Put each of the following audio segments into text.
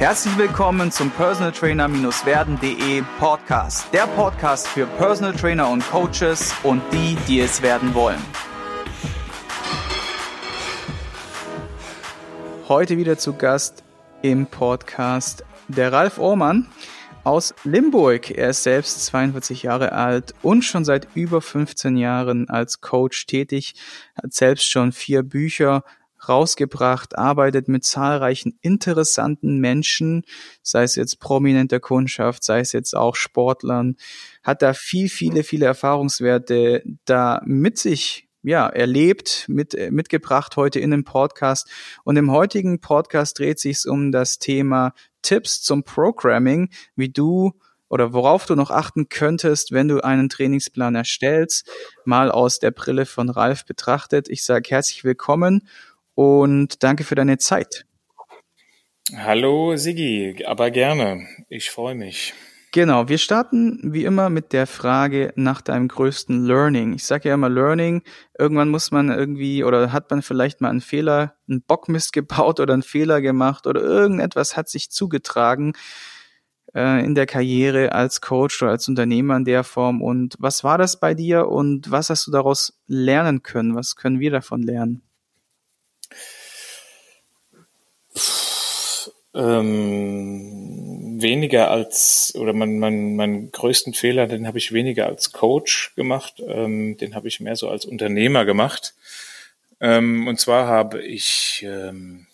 Herzlich willkommen zum Personal Trainer-werden.de Podcast. Der Podcast für Personal Trainer und Coaches und die, die es werden wollen. Heute wieder zu Gast im Podcast der Ralf Ohrmann aus Limburg. Er ist selbst 42 Jahre alt und schon seit über 15 Jahren als Coach tätig, hat selbst schon vier Bücher rausgebracht, arbeitet mit zahlreichen interessanten Menschen, sei es jetzt prominenter Kundschaft, sei es jetzt auch Sportlern, hat da viel, viele, viele Erfahrungswerte da mit sich ja, erlebt, mit, mitgebracht heute in den Podcast. Und im heutigen Podcast dreht sich um das Thema Tipps zum Programming, wie du oder worauf du noch achten könntest, wenn du einen Trainingsplan erstellst, mal aus der Brille von Ralf betrachtet. Ich sage herzlich willkommen und danke für deine Zeit. Hallo Sigi, aber gerne. Ich freue mich. Genau, wir starten wie immer mit der Frage nach deinem größten Learning. Ich sage ja immer Learning. Irgendwann muss man irgendwie oder hat man vielleicht mal einen Fehler, einen Bockmist gebaut oder einen Fehler gemacht oder irgendetwas hat sich zugetragen äh, in der Karriere als Coach oder als Unternehmer in der Form. Und was war das bei dir und was hast du daraus lernen können? Was können wir davon lernen? Ähm, weniger als, oder mein, mein, mein größten Fehler, den habe ich weniger als Coach gemacht, ähm, den habe ich mehr so als Unternehmer gemacht. Ähm, und zwar habe ich ähm,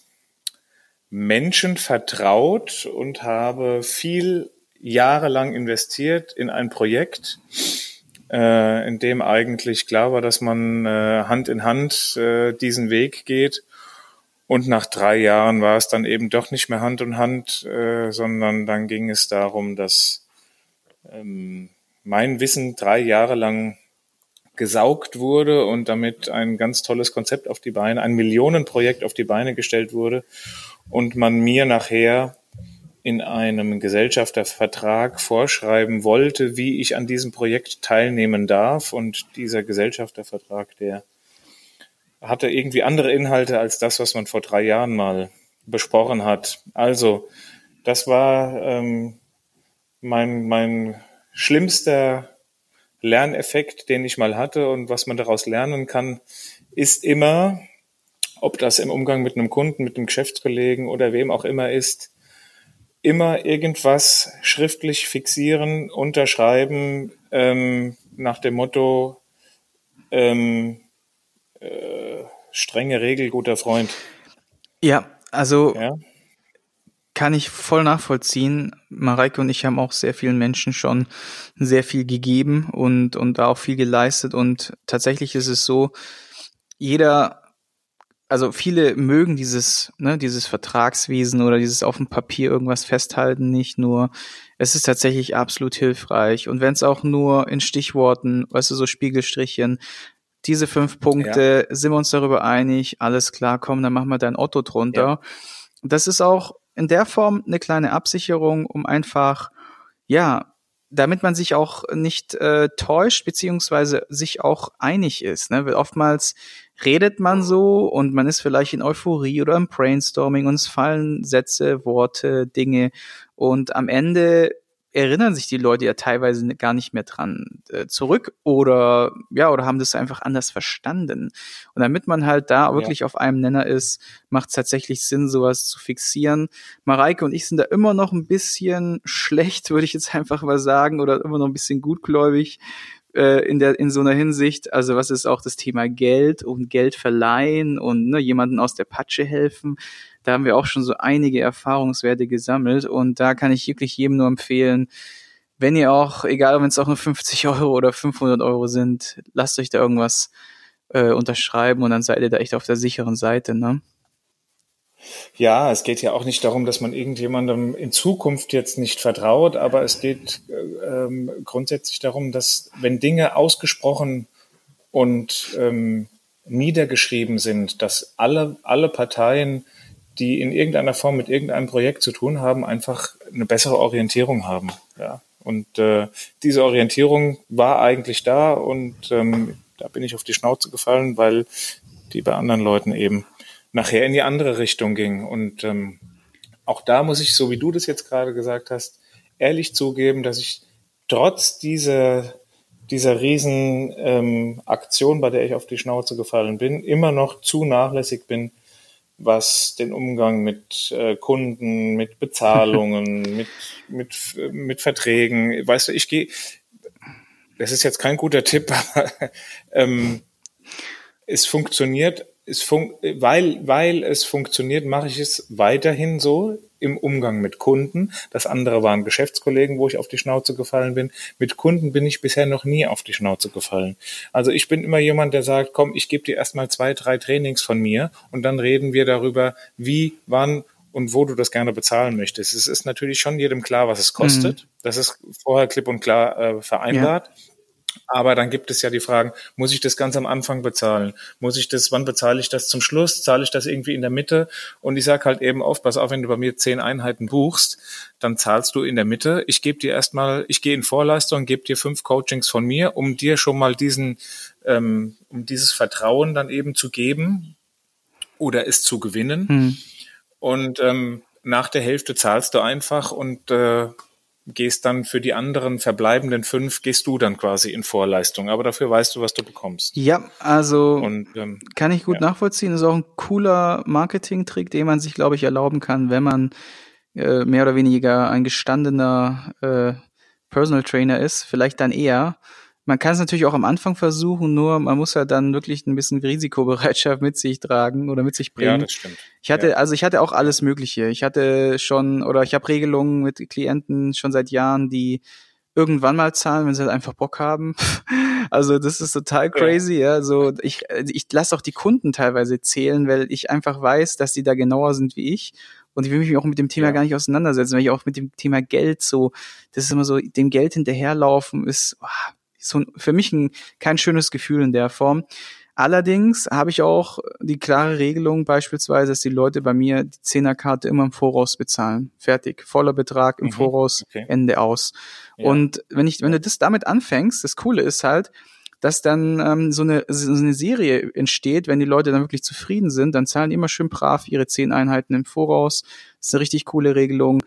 Menschen vertraut und habe viel jahrelang investiert in ein Projekt, äh, in dem eigentlich klar war, dass man äh, Hand in Hand äh, diesen Weg geht und nach drei Jahren war es dann eben doch nicht mehr Hand in Hand, äh, sondern dann ging es darum, dass ähm, mein Wissen drei Jahre lang gesaugt wurde und damit ein ganz tolles Konzept auf die Beine, ein Millionenprojekt auf die Beine gestellt wurde und man mir nachher in einem Gesellschaftervertrag vorschreiben wollte, wie ich an diesem Projekt teilnehmen darf. Und dieser Gesellschaftervertrag, der hatte irgendwie andere Inhalte als das, was man vor drei Jahren mal besprochen hat. Also, das war ähm, mein, mein schlimmster Lerneffekt, den ich mal hatte. Und was man daraus lernen kann, ist immer, ob das im Umgang mit einem Kunden, mit einem Geschäftskollegen oder wem auch immer ist, immer irgendwas schriftlich fixieren, unterschreiben, ähm, nach dem Motto, ähm, äh, strenge Regel, guter Freund. Ja, also ja? kann ich voll nachvollziehen. Mareike und ich haben auch sehr vielen Menschen schon sehr viel gegeben und, und auch viel geleistet. Und tatsächlich ist es so, jeder, also viele mögen dieses, ne, dieses Vertragswesen oder dieses auf dem Papier irgendwas festhalten nicht nur. Es ist tatsächlich absolut hilfreich. Und wenn es auch nur in Stichworten, weißt du, so Spiegelstrichen, diese fünf Punkte, ja. sind wir uns darüber einig, alles klar, komm, dann machen wir dein Otto drunter. Ja. Das ist auch in der Form eine kleine Absicherung, um einfach, ja, damit man sich auch nicht äh, täuscht, beziehungsweise sich auch einig ist. Ne? Weil oftmals redet man so und man ist vielleicht in Euphorie oder im Brainstorming und es fallen Sätze, Worte, Dinge und am Ende erinnern sich die Leute ja teilweise gar nicht mehr dran äh, zurück oder ja oder haben das einfach anders verstanden. Und damit man halt da wirklich ja. auf einem Nenner ist macht es tatsächlich Sinn sowas zu fixieren. Mareike und ich sind da immer noch ein bisschen schlecht würde ich jetzt einfach mal sagen oder immer noch ein bisschen gutgläubig äh, in der in so einer Hinsicht also was ist auch das Thema Geld und Geld verleihen und ne, jemanden aus der Patsche helfen da haben wir auch schon so einige Erfahrungswerte gesammelt und da kann ich wirklich jedem nur empfehlen, wenn ihr auch, egal wenn es auch nur 50 Euro oder 500 Euro sind, lasst euch da irgendwas äh, unterschreiben und dann seid ihr da echt auf der sicheren Seite, ne? Ja, es geht ja auch nicht darum, dass man irgendjemandem in Zukunft jetzt nicht vertraut, aber es geht äh, ähm, grundsätzlich darum, dass wenn Dinge ausgesprochen und ähm, niedergeschrieben sind, dass alle, alle Parteien die in irgendeiner Form mit irgendeinem Projekt zu tun haben, einfach eine bessere Orientierung haben. Ja. Und äh, diese Orientierung war eigentlich da und ähm, da bin ich auf die Schnauze gefallen, weil die bei anderen Leuten eben nachher in die andere Richtung ging. Und ähm, auch da muss ich, so wie du das jetzt gerade gesagt hast, ehrlich zugeben, dass ich trotz dieser, dieser riesen ähm, Aktion, bei der ich auf die Schnauze gefallen bin, immer noch zu nachlässig bin, was den Umgang mit äh, Kunden, mit Bezahlungen, mit, mit, mit Verträgen, weißt du, ich gehe, das ist jetzt kein guter Tipp, aber ähm, es funktioniert es fun weil, weil es funktioniert, mache ich es weiterhin so im Umgang mit Kunden. Das andere waren Geschäftskollegen, wo ich auf die Schnauze gefallen bin. Mit Kunden bin ich bisher noch nie auf die Schnauze gefallen. Also ich bin immer jemand, der sagt, komm, ich gebe dir erstmal zwei, drei Trainings von mir und dann reden wir darüber, wie, wann und wo du das gerne bezahlen möchtest. Es ist natürlich schon jedem klar, was es kostet. Mhm. Das ist vorher klipp und klar äh, vereinbart. Ja. Aber dann gibt es ja die Fragen, muss ich das ganz am Anfang bezahlen? Muss ich das, wann bezahle ich das zum Schluss? Zahle ich das irgendwie in der Mitte? Und ich sage halt eben oft, pass auf, wenn du bei mir zehn Einheiten buchst, dann zahlst du in der Mitte. Ich gebe dir erstmal, ich gehe in Vorleistung, gebe dir fünf Coachings von mir, um dir schon mal diesen, ähm, um dieses Vertrauen dann eben zu geben oder es zu gewinnen. Hm. Und ähm, nach der Hälfte zahlst du einfach und äh, gehst dann für die anderen verbleibenden fünf, gehst du dann quasi in Vorleistung. Aber dafür weißt du, was du bekommst. Ja, also Und, ähm, kann ich gut ja. nachvollziehen. Das ist auch ein cooler Marketing-Trick, den man sich, glaube ich, erlauben kann, wenn man äh, mehr oder weniger ein gestandener äh, Personal Trainer ist. Vielleicht dann eher. Man kann es natürlich auch am Anfang versuchen, nur man muss ja dann wirklich ein bisschen Risikobereitschaft mit sich tragen oder mit sich bringen. Ja, das stimmt. Ich hatte, ja. also ich hatte auch alles Mögliche. Ich hatte schon, oder ich habe Regelungen mit Klienten schon seit Jahren, die irgendwann mal zahlen, wenn sie halt einfach Bock haben. Also das ist total crazy, ja. So ich ich lasse auch die Kunden teilweise zählen, weil ich einfach weiß, dass die da genauer sind wie ich und ich will mich auch mit dem Thema ja. gar nicht auseinandersetzen, weil ich auch mit dem Thema Geld so, das ist immer so, dem Geld hinterherlaufen ist, oh, so für mich ein, kein schönes Gefühl in der Form. Allerdings habe ich auch die klare Regelung beispielsweise, dass die Leute bei mir die Zehnerkarte immer im Voraus bezahlen. Fertig. Voller Betrag im mhm. Voraus, okay. Ende aus. Ja. Und wenn ich, wenn du das damit anfängst, das Coole ist halt, dass dann ähm, so, eine, so eine Serie entsteht, wenn die Leute dann wirklich zufrieden sind, dann zahlen die immer schön brav ihre zehn Einheiten im Voraus. Das ist eine richtig coole Regelung.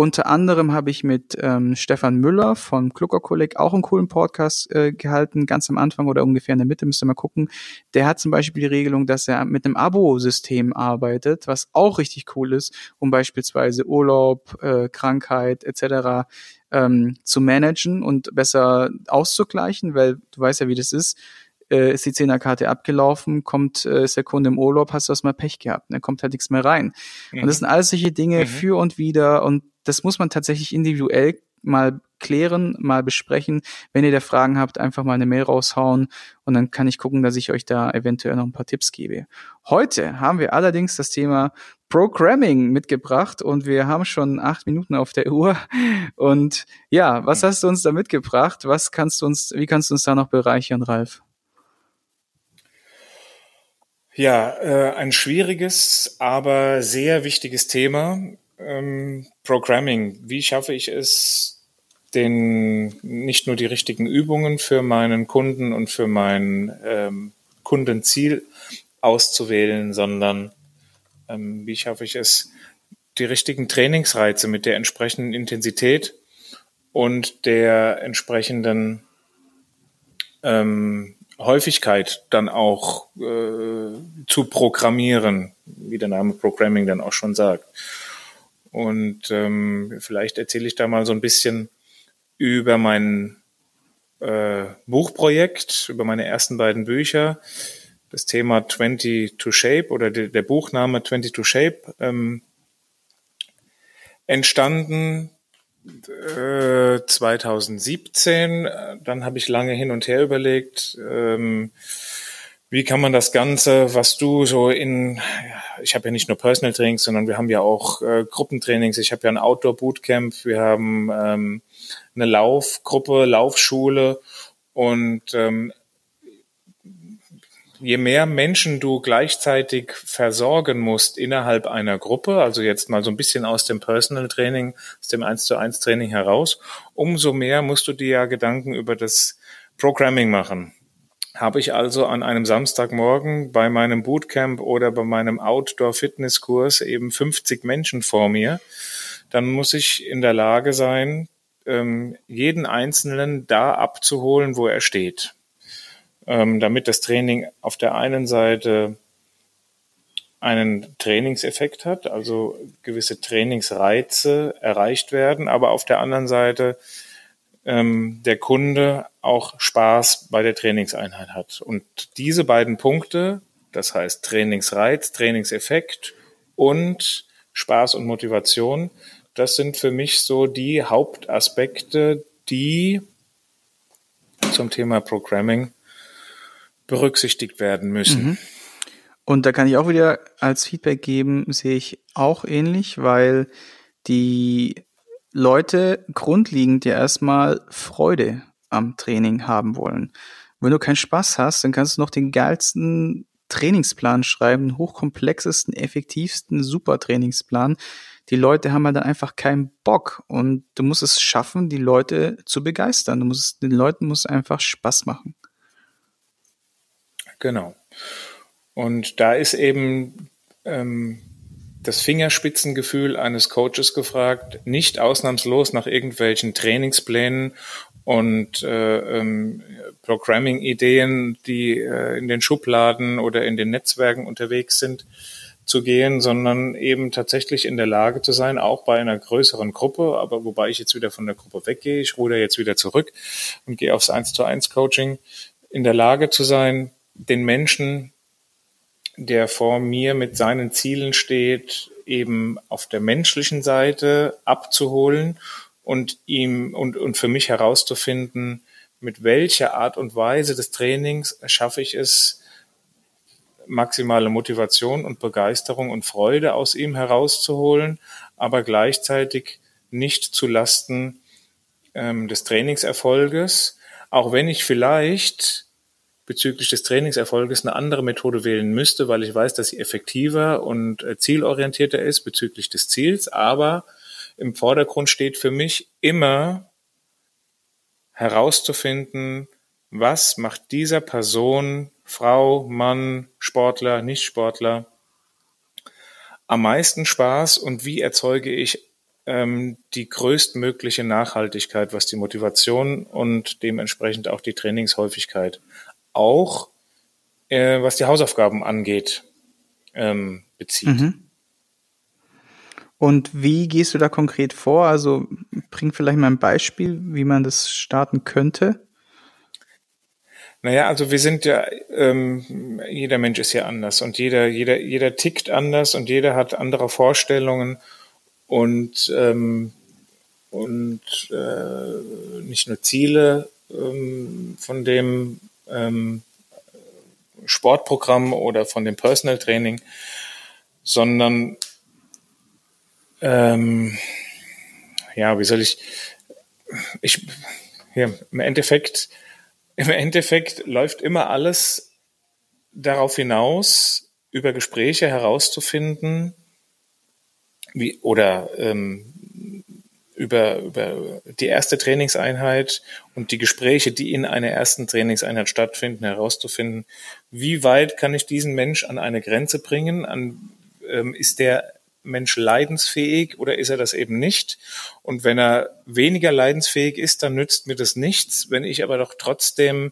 Unter anderem habe ich mit ähm, Stefan Müller von Klucker Kolleg auch einen coolen Podcast äh, gehalten, ganz am Anfang oder ungefähr in der Mitte, müsst ihr mal gucken. Der hat zum Beispiel die Regelung, dass er mit einem Abo-System arbeitet, was auch richtig cool ist, um beispielsweise Urlaub, äh, Krankheit etc. Ähm, zu managen und besser auszugleichen, weil du weißt ja, wie das ist äh, ist die Zehnerkarte abgelaufen, kommt, äh, ist der Kunde im Urlaub, hast du erstmal Pech gehabt, dann ne, kommt halt nichts mehr rein. Mhm. Und das sind alles solche Dinge mhm. für und wieder und das muss man tatsächlich individuell mal klären, mal besprechen. Wenn ihr da Fragen habt, einfach mal eine Mail raushauen und dann kann ich gucken, dass ich euch da eventuell noch ein paar Tipps gebe. Heute haben wir allerdings das Thema Programming mitgebracht und wir haben schon acht Minuten auf der Uhr. Und ja, was hast du uns da mitgebracht? Was kannst du uns, wie kannst du uns da noch bereichern, Ralf? Ja, äh, ein schwieriges, aber sehr wichtiges Thema. Ähm, Programming. Wie schaffe ich es, den nicht nur die richtigen Übungen für meinen Kunden und für mein ähm, Kundenziel auszuwählen, sondern ähm, wie schaffe ich es, die richtigen Trainingsreize mit der entsprechenden Intensität und der entsprechenden ähm, Häufigkeit dann auch äh, zu programmieren, wie der Name Programming dann auch schon sagt. Und ähm, vielleicht erzähle ich da mal so ein bisschen über mein äh, Buchprojekt, über meine ersten beiden Bücher. Das Thema 20 to Shape oder de, der Buchname 20 to Shape ähm, entstanden 2017. Äh, Dann habe ich lange hin und her überlegt, ähm, wie kann man das Ganze, was du so in, ich habe ja nicht nur Personal Trainings, sondern wir haben ja auch äh, Gruppentrainings. Ich habe ja ein Outdoor Bootcamp, wir haben ähm, eine Laufgruppe, Laufschule und ähm, je mehr Menschen du gleichzeitig versorgen musst innerhalb einer Gruppe, also jetzt mal so ein bisschen aus dem Personal Training, aus dem 1 zu 1 Training heraus, umso mehr musst du dir ja Gedanken über das Programming machen. Habe ich also an einem Samstagmorgen bei meinem Bootcamp oder bei meinem Outdoor-Fitnesskurs eben 50 Menschen vor mir, dann muss ich in der Lage sein, ähm, jeden Einzelnen da abzuholen, wo er steht. Ähm, damit das Training auf der einen Seite einen Trainingseffekt hat, also gewisse Trainingsreize erreicht werden, aber auf der anderen Seite ähm, der Kunde auch Spaß bei der Trainingseinheit hat. Und diese beiden Punkte, das heißt Trainingsreiz, Trainingseffekt und Spaß und Motivation, das sind für mich so die Hauptaspekte, die zum Thema Programming berücksichtigt werden müssen. Mhm. Und da kann ich auch wieder als Feedback geben, sehe ich auch ähnlich, weil die Leute grundlegend ja erstmal Freude am Training haben wollen. Wenn du keinen Spaß hast, dann kannst du noch den geilsten Trainingsplan schreiben, den hochkomplexesten, effektivsten Supertrainingsplan. Die Leute haben halt dann einfach keinen Bock und du musst es schaffen, die Leute zu begeistern. Du musst den Leuten muss einfach Spaß machen. Genau. Und da ist eben ähm, das Fingerspitzengefühl eines Coaches gefragt, nicht ausnahmslos nach irgendwelchen Trainingsplänen und äh, ähm, Programming-Ideen, die äh, in den Schubladen oder in den Netzwerken unterwegs sind, zu gehen, sondern eben tatsächlich in der Lage zu sein, auch bei einer größeren Gruppe, aber wobei ich jetzt wieder von der Gruppe weggehe, ich ruder jetzt wieder zurück und gehe aufs 1 zu 1 Coaching, in der Lage zu sein, den Menschen der vor mir mit seinen Zielen steht, eben auf der menschlichen Seite abzuholen und ihm und, und für mich herauszufinden, mit welcher Art und Weise des Trainings schaffe ich es, maximale Motivation und Begeisterung und Freude aus ihm herauszuholen, aber gleichzeitig nicht zu Lasten ähm, des Trainingserfolges, auch wenn ich vielleicht bezüglich des Trainingserfolges eine andere Methode wählen müsste, weil ich weiß, dass sie effektiver und äh, zielorientierter ist bezüglich des Ziels. Aber im Vordergrund steht für mich immer herauszufinden, was macht dieser Person, Frau, Mann, Sportler, Nicht-Sportler, am meisten Spaß und wie erzeuge ich ähm, die größtmögliche Nachhaltigkeit, was die Motivation und dementsprechend auch die Trainingshäufigkeit auch, äh, was die Hausaufgaben angeht, ähm, bezieht. Mhm. Und wie gehst du da konkret vor? Also bring vielleicht mal ein Beispiel, wie man das starten könnte. Naja, also wir sind ja, ähm, jeder Mensch ist ja anders und jeder, jeder, jeder tickt anders und jeder hat andere Vorstellungen und, ähm, und äh, nicht nur Ziele ähm, von dem, ähm, Sportprogramm oder von dem Personal Training, sondern ähm, ja, wie soll ich, ich, hier, im Endeffekt, im Endeffekt läuft immer alles darauf hinaus, über Gespräche herauszufinden, wie, oder ähm, über, über die erste Trainingseinheit und die Gespräche, die in einer ersten Trainingseinheit stattfinden, herauszufinden, wie weit kann ich diesen Mensch an eine Grenze bringen, an, ähm, ist der Mensch leidensfähig oder ist er das eben nicht? Und wenn er weniger leidensfähig ist, dann nützt mir das nichts. Wenn ich aber doch trotzdem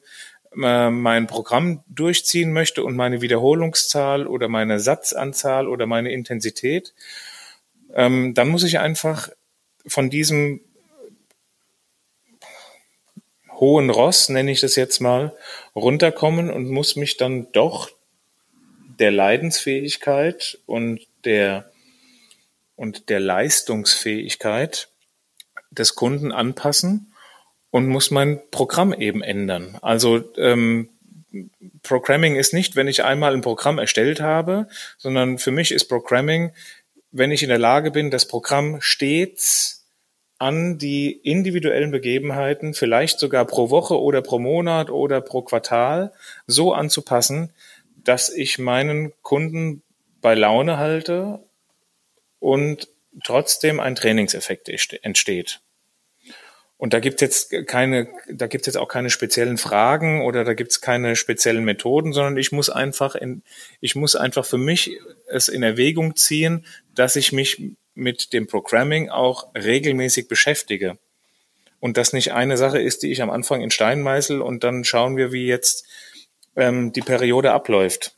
äh, mein Programm durchziehen möchte und meine Wiederholungszahl oder meine Satzanzahl oder meine Intensität, ähm, dann muss ich einfach von diesem hohen Ross, nenne ich das jetzt mal, runterkommen und muss mich dann doch der Leidensfähigkeit und der, und der Leistungsfähigkeit des Kunden anpassen und muss mein Programm eben ändern. Also ähm, Programming ist nicht, wenn ich einmal ein Programm erstellt habe, sondern für mich ist Programming, wenn ich in der Lage bin, das Programm stets an die individuellen Begebenheiten, vielleicht sogar pro Woche oder pro Monat oder pro Quartal so anzupassen, dass ich meinen Kunden bei Laune halte und trotzdem ein Trainingseffekt entsteht. Und da gibt's jetzt keine, da gibt's jetzt auch keine speziellen Fragen oder da gibt's keine speziellen Methoden, sondern ich muss einfach in, ich muss einfach für mich es in Erwägung ziehen, dass ich mich mit dem Programming auch regelmäßig beschäftige. Und das nicht eine Sache ist, die ich am Anfang in Stein meißel und dann schauen wir, wie jetzt ähm, die Periode abläuft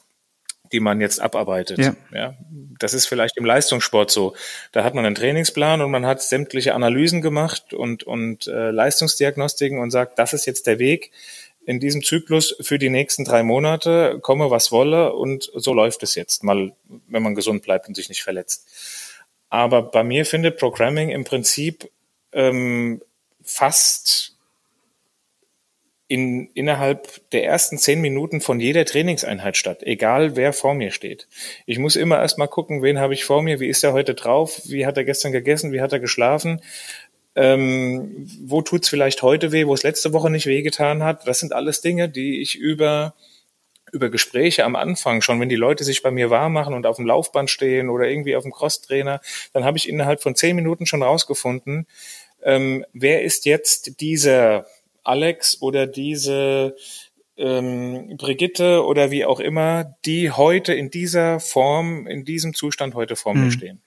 die man jetzt abarbeitet. Ja. ja. Das ist vielleicht im Leistungssport so. Da hat man einen Trainingsplan und man hat sämtliche Analysen gemacht und, und äh, Leistungsdiagnostiken und sagt, das ist jetzt der Weg in diesem Zyklus für die nächsten drei Monate, komme was wolle und so läuft es jetzt, mal, wenn man gesund bleibt und sich nicht verletzt. Aber bei mir findet Programming im Prinzip ähm, fast in, innerhalb der ersten zehn Minuten von jeder Trainingseinheit statt, egal wer vor mir steht. Ich muss immer erstmal gucken, wen habe ich vor mir, wie ist er heute drauf, wie hat er gestern gegessen, wie hat er geschlafen, ähm, wo tut's vielleicht heute weh, wo es letzte Woche nicht wehgetan hat. Das sind alles Dinge, die ich über über Gespräche am Anfang schon, wenn die Leute sich bei mir warm machen und auf dem Laufband stehen oder irgendwie auf dem Crosstrainer, dann habe ich innerhalb von zehn Minuten schon rausgefunden, ähm, wer ist jetzt dieser Alex oder diese ähm, Brigitte oder wie auch immer, die heute in dieser Form, in diesem Zustand heute vor mir mhm. stehen.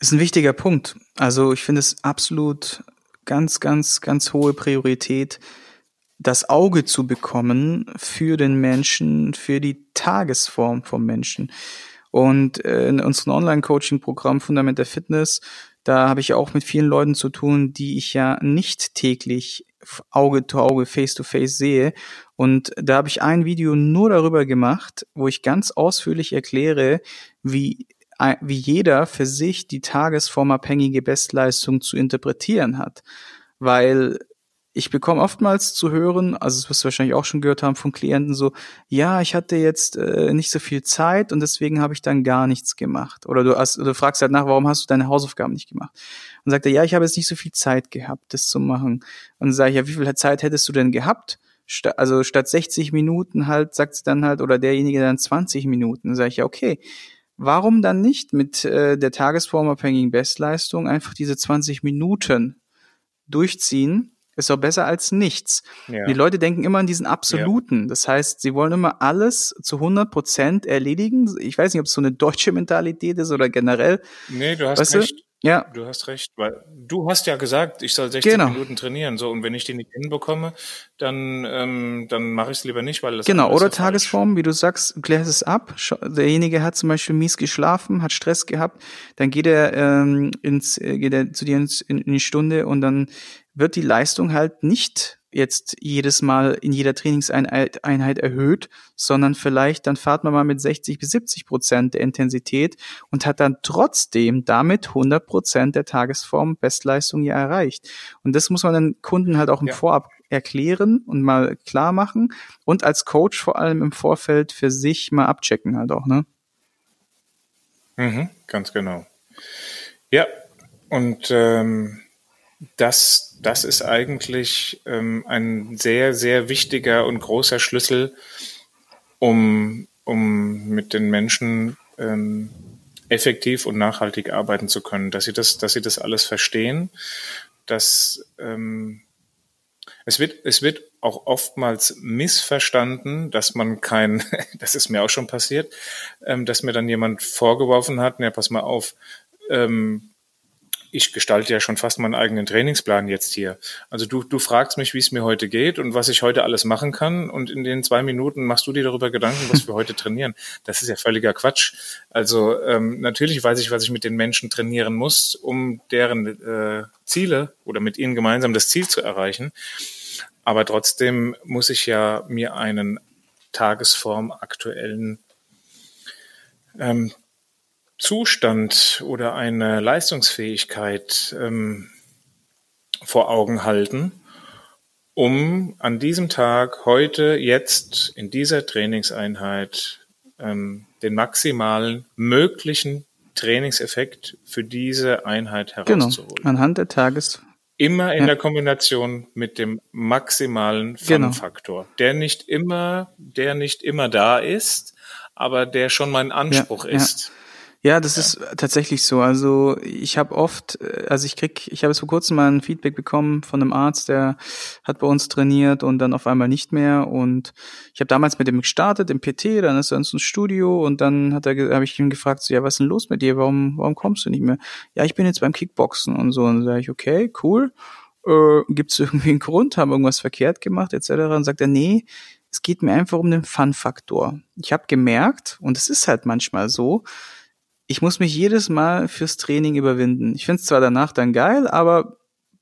Ist ein wichtiger Punkt. Also ich finde es absolut ganz, ganz, ganz hohe Priorität, das Auge zu bekommen für den Menschen, für die Tagesform vom Menschen. Und äh, in unserem Online-Coaching-Programm Fundament der Fitness, da habe ich auch mit vielen Leuten zu tun, die ich ja nicht täglich Auge zu Auge, face to face sehe. Und da habe ich ein Video nur darüber gemacht, wo ich ganz ausführlich erkläre, wie wie jeder für sich die tagesformabhängige Bestleistung zu interpretieren hat. Weil ich bekomme oftmals zu hören, also das wirst du wahrscheinlich auch schon gehört haben von Klienten so, ja, ich hatte jetzt äh, nicht so viel Zeit und deswegen habe ich dann gar nichts gemacht. Oder du, hast, du fragst halt nach, warum hast du deine Hausaufgaben nicht gemacht? Und sagt er, ja, ich habe jetzt nicht so viel Zeit gehabt, das zu machen. Und dann sage ich, ja, wie viel Zeit hättest du denn gehabt? St also statt 60 Minuten halt, sagt sie dann halt, oder derjenige dann 20 Minuten. Dann sage ich, ja, okay. Warum dann nicht mit äh, der tagesformabhängigen Bestleistung einfach diese 20 Minuten durchziehen? Ist doch besser als nichts. Ja. Die Leute denken immer an diesen Absoluten. Ja. Das heißt, sie wollen immer alles zu 100 Prozent erledigen. Ich weiß nicht, ob es so eine deutsche Mentalität ist oder generell. Nee, du hast weißt recht. Du? Ja. Du hast recht, weil du hast ja gesagt, ich soll 60 genau. Minuten trainieren, so und wenn ich die nicht hinbekomme, dann ähm, dann mache ich es lieber nicht, weil das genau oder Tagesform, falsch. wie du sagst, klärst es ab. Derjenige hat zum Beispiel mies geschlafen, hat Stress gehabt, dann geht er ähm, ins äh, geht er zu dir ins, in, in die Stunde und dann wird die Leistung halt nicht jetzt jedes Mal in jeder Trainingseinheit erhöht, sondern vielleicht dann fahrt man mal mit 60 bis 70 Prozent der Intensität und hat dann trotzdem damit 100 Prozent der Tagesform Bestleistung ja erreicht. Und das muss man den Kunden halt auch im ja. Vorab erklären und mal klar machen und als Coach vor allem im Vorfeld für sich mal abchecken halt auch, ne? Mhm, ganz genau. Ja, und ähm, das, das ist eigentlich ähm, ein sehr, sehr wichtiger und großer Schlüssel, um, um mit den Menschen ähm, effektiv und nachhaltig arbeiten zu können, dass sie das, dass sie das alles verstehen, dass ähm, es wird, es wird auch oftmals missverstanden, dass man kein, das ist mir auch schon passiert, ähm, dass mir dann jemand vorgeworfen hat, ja, pass mal auf, ähm, ich gestalte ja schon fast meinen eigenen Trainingsplan jetzt hier. Also du, du fragst mich, wie es mir heute geht und was ich heute alles machen kann und in den zwei Minuten machst du dir darüber Gedanken, was wir heute trainieren. Das ist ja völliger Quatsch. Also ähm, natürlich weiß ich, was ich mit den Menschen trainieren muss, um deren äh, Ziele oder mit ihnen gemeinsam das Ziel zu erreichen. Aber trotzdem muss ich ja mir einen Tagesform aktuellen ähm, Zustand oder eine Leistungsfähigkeit ähm, vor Augen halten, um an diesem Tag, heute, jetzt, in dieser Trainingseinheit ähm, den maximalen möglichen Trainingseffekt für diese Einheit genau. herauszuholen. Genau, anhand der Tages. Immer in ja. der Kombination mit dem maximalen genau. Fun-Faktor, genau. der nicht immer, der nicht immer da ist, aber der schon mein Anspruch ja, ist. Ja. Ja, das ja. ist tatsächlich so. Also ich habe oft, äh, also ich krieg, ich habe jetzt vor kurzem mal ein Feedback bekommen von einem Arzt, der hat bei uns trainiert und dann auf einmal nicht mehr. Und ich habe damals mit dem gestartet im PT, dann ist er ins Studio und dann hat er, habe ich ihn gefragt, so, ja, was ist denn los mit dir? Warum, warum kommst du nicht mehr? Ja, ich bin jetzt beim Kickboxen und so. Und dann sage ich, okay, cool. Äh, Gibt es irgendwie einen Grund? Haben irgendwas verkehrt gemacht etc. Und sagt er, nee, es geht mir einfach um den Fun-Faktor. Ich habe gemerkt, und es ist halt manchmal so, ich muss mich jedes Mal fürs Training überwinden. Ich finde es zwar danach dann geil, aber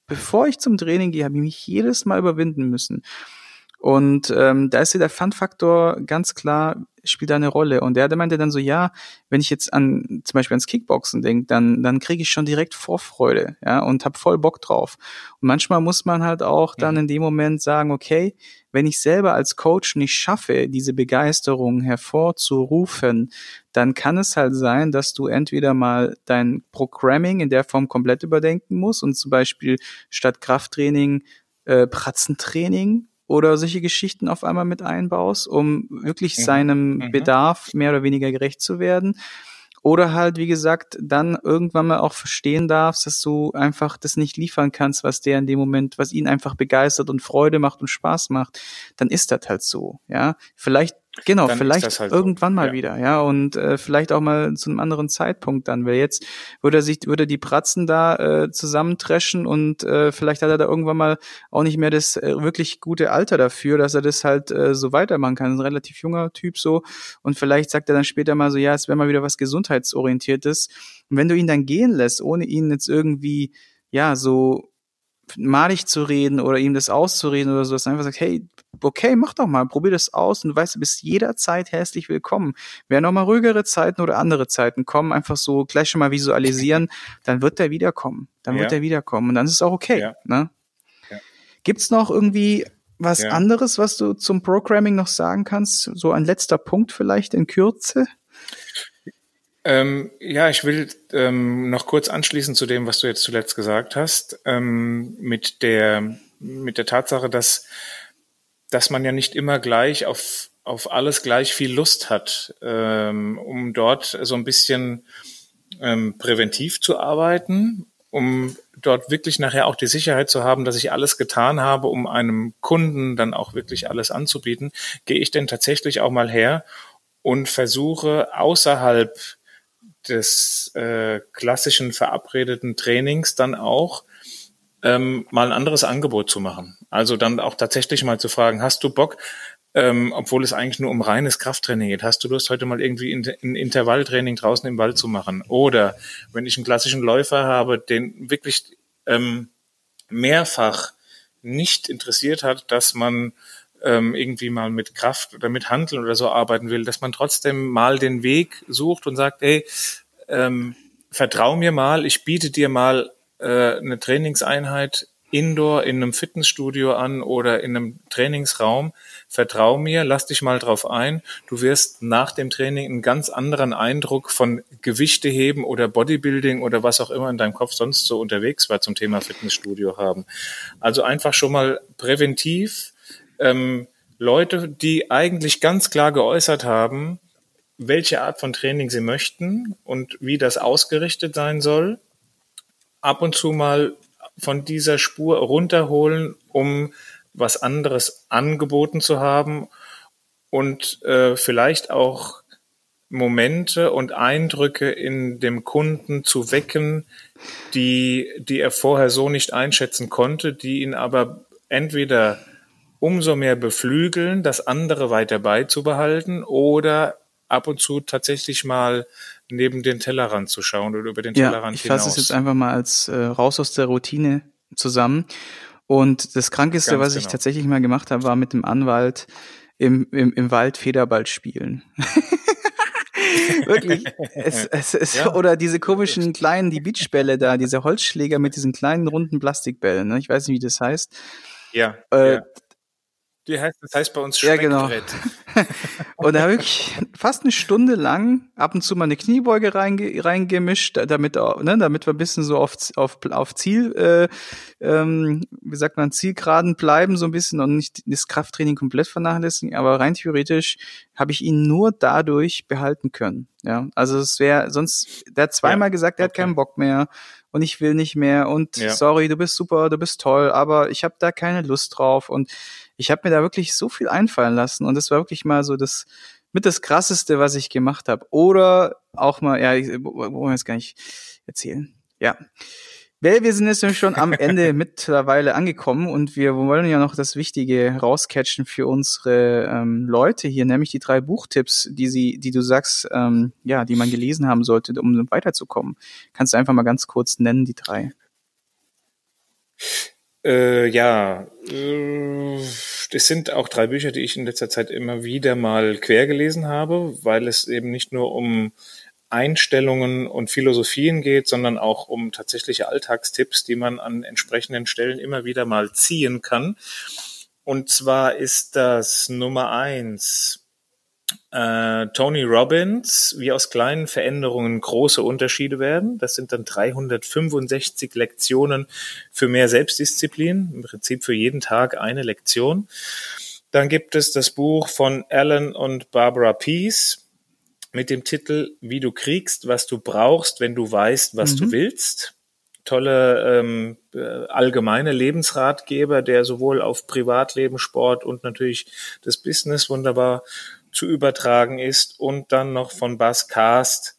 bevor ich zum Training gehe, habe ich mich jedes Mal überwinden müssen. Und ähm, da ist ja der Fun-Faktor ganz klar, spielt da eine Rolle. Und der, der meinte dann so, ja, wenn ich jetzt an zum Beispiel ans Kickboxen denke, dann, dann kriege ich schon direkt Vorfreude, ja, und hab voll Bock drauf. Und manchmal muss man halt auch dann in dem Moment sagen, okay, wenn ich selber als Coach nicht schaffe, diese Begeisterung hervorzurufen, dann kann es halt sein, dass du entweder mal dein Programming in der Form komplett überdenken musst und zum Beispiel statt Krafttraining äh, Pratzentraining oder solche Geschichten auf einmal mit einbaust, um wirklich mhm. seinem mhm. Bedarf mehr oder weniger gerecht zu werden. Oder halt, wie gesagt, dann irgendwann mal auch verstehen darfst, dass du einfach das nicht liefern kannst, was der in dem Moment, was ihn einfach begeistert und Freude macht und Spaß macht, dann ist das halt so, ja. Vielleicht Genau, dann vielleicht halt irgendwann so. mal ja. wieder, ja, und äh, vielleicht auch mal zu einem anderen Zeitpunkt dann, weil jetzt würde er sich, würde die Pratzen da äh, zusammentreschen und äh, vielleicht hat er da irgendwann mal auch nicht mehr das äh, wirklich gute Alter dafür, dass er das halt äh, so weitermachen kann. Ein relativ junger Typ so und vielleicht sagt er dann später mal so, ja, es wäre mal wieder was gesundheitsorientiertes. Und wenn du ihn dann gehen lässt, ohne ihn jetzt irgendwie ja so malig zu reden oder ihm das auszureden oder so, dass er einfach sagt, hey, okay, mach doch mal, probier das aus und du weißt, du bist jederzeit herzlich willkommen. Wenn noch mal ruhigere Zeiten oder andere Zeiten kommen, einfach so gleich schon mal visualisieren, dann wird er wiederkommen. Dann ja. wird er wiederkommen und dann ist es auch okay. Ja. Ne? Ja. Gibt's noch irgendwie was anderes, was du zum Programming noch sagen kannst? So ein letzter Punkt vielleicht in Kürze? Ähm, ja, ich will ähm, noch kurz anschließen zu dem, was du jetzt zuletzt gesagt hast, ähm, mit der mit der Tatsache, dass dass man ja nicht immer gleich auf auf alles gleich viel Lust hat, ähm, um dort so ein bisschen ähm, präventiv zu arbeiten, um dort wirklich nachher auch die Sicherheit zu haben, dass ich alles getan habe, um einem Kunden dann auch wirklich alles anzubieten, gehe ich denn tatsächlich auch mal her und versuche außerhalb des äh, klassischen verabredeten Trainings dann auch ähm, mal ein anderes Angebot zu machen. Also dann auch tatsächlich mal zu fragen, hast du Bock, ähm, obwohl es eigentlich nur um reines Krafttraining geht, hast du Lust, heute mal irgendwie ein Intervalltraining draußen im Wald zu machen? Oder wenn ich einen klassischen Läufer habe, den wirklich ähm, mehrfach nicht interessiert hat, dass man ähm, irgendwie mal mit Kraft oder mit Handeln oder so arbeiten will, dass man trotzdem mal den Weg sucht und sagt, ey, ähm, vertrau mir mal, ich biete dir mal äh, eine Trainingseinheit indoor in einem Fitnessstudio an oder in einem Trainingsraum. Vertrau mir, lass dich mal drauf ein. Du wirst nach dem Training einen ganz anderen Eindruck von Gewichte heben oder Bodybuilding oder was auch immer in deinem Kopf sonst so unterwegs war zum Thema Fitnessstudio haben. Also einfach schon mal präventiv ähm, Leute, die eigentlich ganz klar geäußert haben, welche Art von Training sie möchten und wie das ausgerichtet sein soll, ab und zu mal von dieser Spur runterholen, um was anderes angeboten zu haben und äh, vielleicht auch Momente und Eindrücke in dem Kunden zu wecken, die, die er vorher so nicht einschätzen konnte, die ihn aber entweder umso mehr beflügeln, das andere weiter beizubehalten oder ab und zu tatsächlich mal neben den Tellerrand zu schauen oder über den ja, Tellerrand ich hinaus. Ich fasse es jetzt einfach mal als äh, raus aus der Routine zusammen. Und das Krankeste, Ganz was genau. ich tatsächlich mal gemacht habe, war mit dem Anwalt im, im, im Wald Federball spielen. Wirklich. Es, es, es, ja. Oder diese komischen kleinen, die Beachbälle da, diese Holzschläger mit diesen kleinen runden Plastikbällen. Ne? Ich weiß nicht, wie das heißt. Ja. Äh, ja. Die heißt, das heißt bei uns Ja, genau. und da wirklich fast eine Stunde lang ab und zu mal eine Kniebeuge reinge reingemischt, damit, ne, damit wir ein bisschen so auf, auf, auf Ziel, äh, ähm, wie sagt man, Zielgeraden bleiben so ein bisschen und nicht das Krafttraining komplett vernachlässigen. Aber rein theoretisch habe ich ihn nur dadurch behalten können. Ja, also es wäre sonst, der hat zweimal ja, gesagt, er okay. hat keinen Bock mehr und ich will nicht mehr und ja. sorry, du bist super, du bist toll, aber ich habe da keine Lust drauf und ich habe mir da wirklich so viel einfallen lassen und das war wirklich mal so das mit das krasseste, was ich gemacht habe. Oder auch mal, ja, ich wollen wir jetzt gar nicht erzählen. Ja. Well, wir sind jetzt schon am Ende mittlerweile angekommen und wir wollen ja noch das Wichtige rauscatchen für unsere ähm, Leute hier, nämlich die drei Buchtipps, die sie, die du sagst, ähm, ja, die man gelesen haben sollte, um weiterzukommen. Kannst du einfach mal ganz kurz nennen, die drei? Äh, ja, äh, es sind auch drei Bücher, die ich in letzter Zeit immer wieder mal quer gelesen habe, weil es eben nicht nur um Einstellungen und Philosophien geht, sondern auch um tatsächliche Alltagstipps, die man an entsprechenden Stellen immer wieder mal ziehen kann. Und zwar ist das Nummer eins äh, Tony Robbins, wie aus kleinen Veränderungen große Unterschiede werden. Das sind dann 365 Lektionen für mehr Selbstdisziplin, im Prinzip für jeden Tag eine Lektion. Dann gibt es das Buch von Alan und Barbara Peace, mit dem Titel Wie du kriegst, was du brauchst, wenn du weißt, was mhm. du willst. Tolle ähm, äh, allgemeine Lebensratgeber, der sowohl auf Privatleben, Sport und natürlich das Business wunderbar zu übertragen ist. Und dann noch von Bas Cast,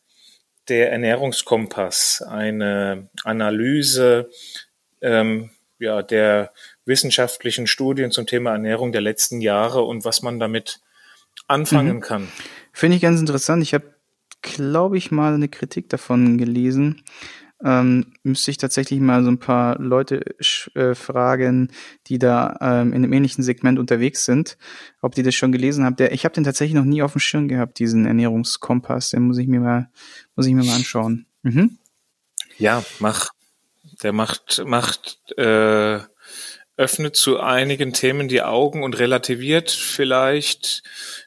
der Ernährungskompass, eine Analyse ähm, ja, der wissenschaftlichen Studien zum Thema Ernährung der letzten Jahre und was man damit anfangen mhm. kann. Finde ich ganz interessant. Ich habe, glaube ich, mal eine Kritik davon gelesen. Ähm, müsste ich tatsächlich mal so ein paar Leute äh, fragen, die da ähm, in einem ähnlichen Segment unterwegs sind, ob die das schon gelesen haben. Der, ich habe den tatsächlich noch nie auf dem Schirm gehabt, diesen Ernährungskompass. Den muss ich mir mal, muss ich mir mal anschauen. Mhm. Ja, mach. Der macht, macht, äh, öffnet zu einigen Themen die Augen und relativiert vielleicht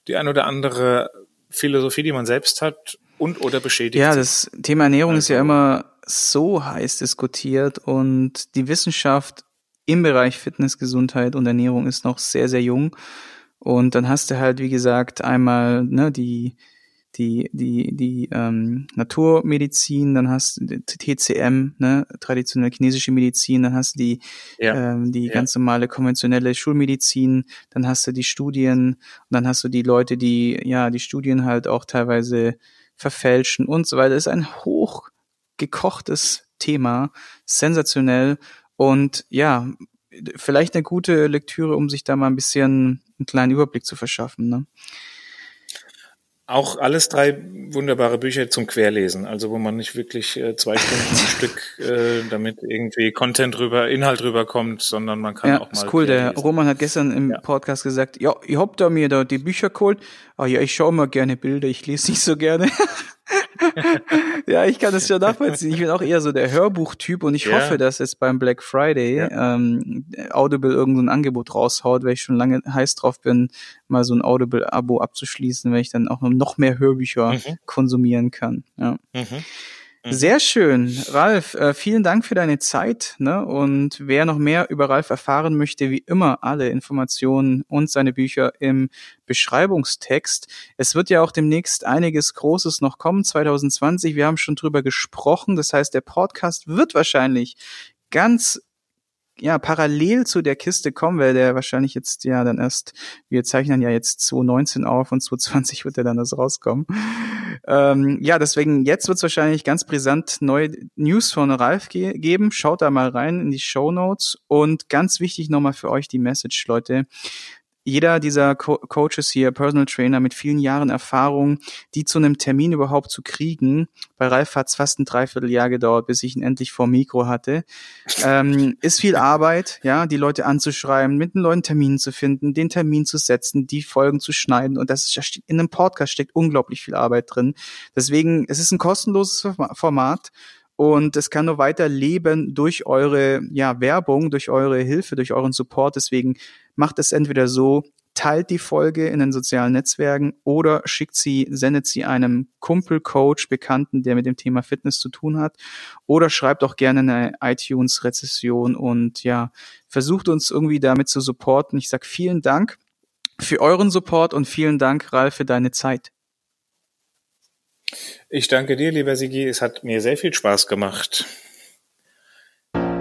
die ein oder andere Philosophie, die man selbst hat und oder beschädigt. Ja, das Thema Ernährung also, ist ja also immer so heiß diskutiert und die Wissenschaft im Bereich Fitness, Gesundheit und Ernährung ist noch sehr, sehr jung. Und dann hast du halt, wie gesagt, einmal ne, die die, die, die ähm, Naturmedizin, dann hast du TCM, ne, traditionelle chinesische Medizin, dann hast du die, ja. ähm, die ja. ganz normale konventionelle Schulmedizin, dann hast du die Studien und dann hast du die Leute, die ja die Studien halt auch teilweise verfälschen und so weiter. Das ist ein hochgekochtes Thema, sensationell und ja, vielleicht eine gute Lektüre, um sich da mal ein bisschen einen kleinen Überblick zu verschaffen. Ne? Auch alles drei wunderbare Bücher zum Querlesen, also wo man nicht wirklich äh, zwei Stunden am Stück äh, damit irgendwie Content drüber, Inhalt rüberkommt, sondern man kann ja, auch mal. Ist cool. Der Roman hat gestern im ja. Podcast gesagt, ja, ich hab da mir da die Bücher geholt. Ah ja, ich schaue immer gerne Bilder, ich lese nicht so gerne. ja, ich kann das schon nachvollziehen. Ich bin auch eher so der Hörbuchtyp und ich ja. hoffe, dass jetzt beim Black Friday ja. ähm, Audible irgendein Angebot raushaut, weil ich schon lange heiß drauf bin, mal so ein Audible-Abo abzuschließen, weil ich dann auch noch mehr Hörbücher mhm. konsumieren kann. Ja. Mhm. Mhm. Sehr schön. Ralf, äh, vielen Dank für deine Zeit. Ne? Und wer noch mehr über Ralf erfahren möchte, wie immer alle Informationen und seine Bücher im Beschreibungstext. Es wird ja auch demnächst einiges Großes noch kommen, 2020. Wir haben schon drüber gesprochen. Das heißt, der Podcast wird wahrscheinlich ganz ja, parallel zu der Kiste kommen, weil der wahrscheinlich jetzt ja dann erst, wir zeichnen ja jetzt 2019 auf und 2020 wird er dann das rauskommen. Ähm, ja, deswegen jetzt wird es wahrscheinlich ganz brisant neue News von Ralf ge geben. Schaut da mal rein in die Show Notes und ganz wichtig nochmal für euch die Message, Leute jeder dieser Co Coaches hier, Personal Trainer mit vielen Jahren Erfahrung, die zu einem Termin überhaupt zu kriegen, bei Ralf hat es fast ein Dreivierteljahr gedauert, bis ich ihn endlich vor Mikro hatte, ähm, ist viel Arbeit, ja, die Leute anzuschreiben, mit den Leuten Terminen zu finden, den Termin zu setzen, die Folgen zu schneiden und das ist, in einem Podcast steckt unglaublich viel Arbeit drin. Deswegen, es ist ein kostenloses Format und es kann nur weiter leben durch eure ja, Werbung, durch eure Hilfe, durch euren Support. Deswegen macht es entweder so, teilt die Folge in den sozialen Netzwerken oder schickt sie, sendet sie einem Kumpel, Coach, Bekannten, der mit dem Thema Fitness zu tun hat. Oder schreibt auch gerne eine iTunes-Rezession und ja, versucht uns irgendwie damit zu supporten. Ich sag vielen Dank für euren Support und vielen Dank, Ralf, für deine Zeit. Ich danke dir, lieber Sigi. Es hat mir sehr viel Spaß gemacht.